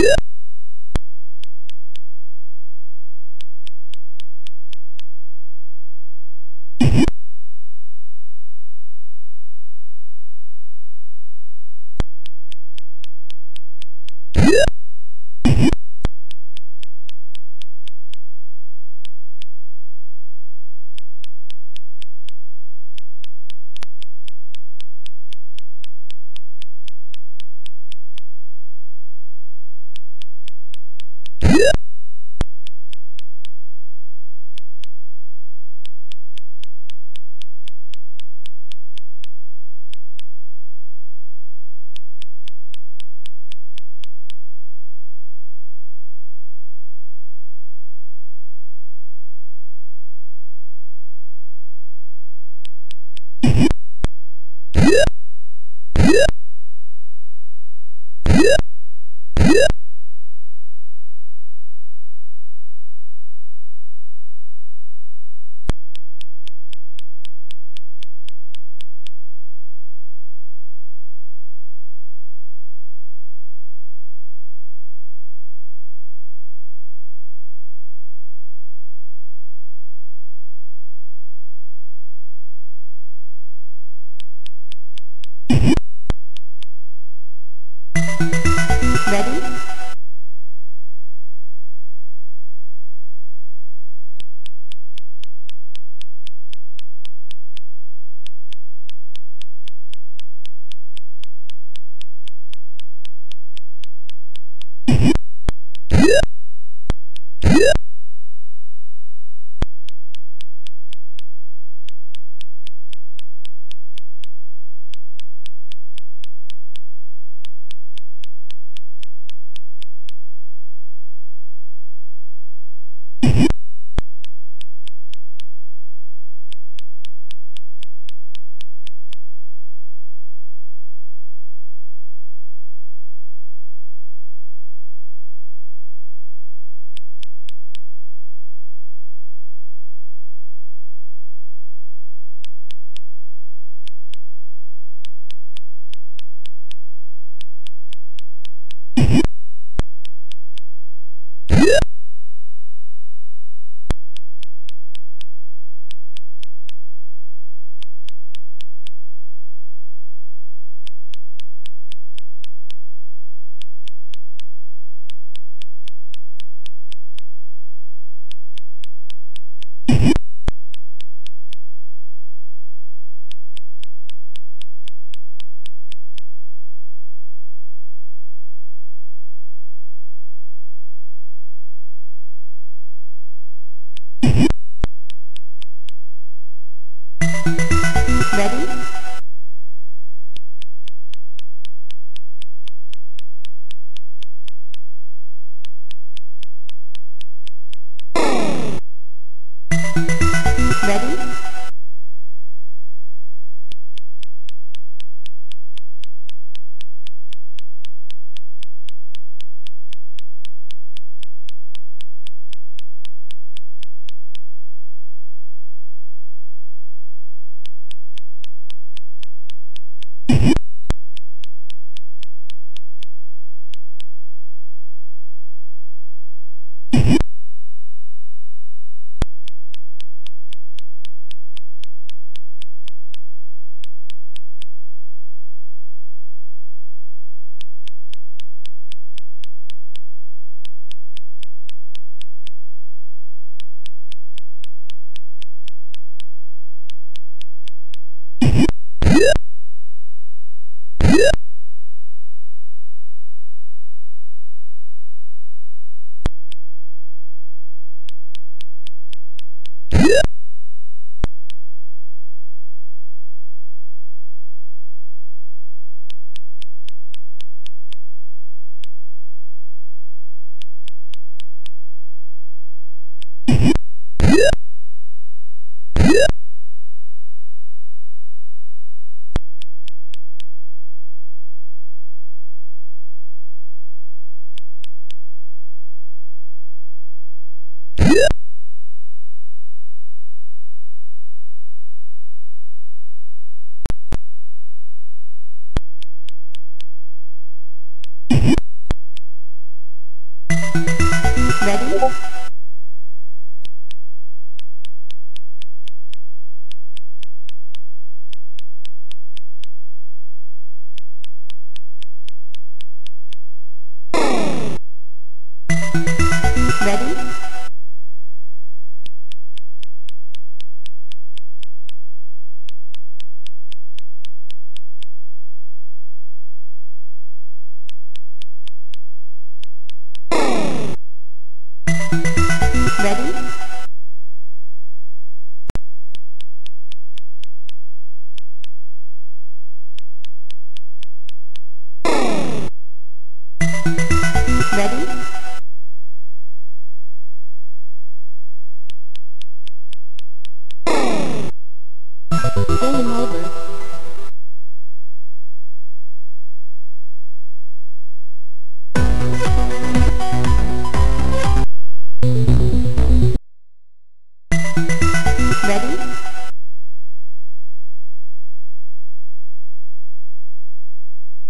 Yeah.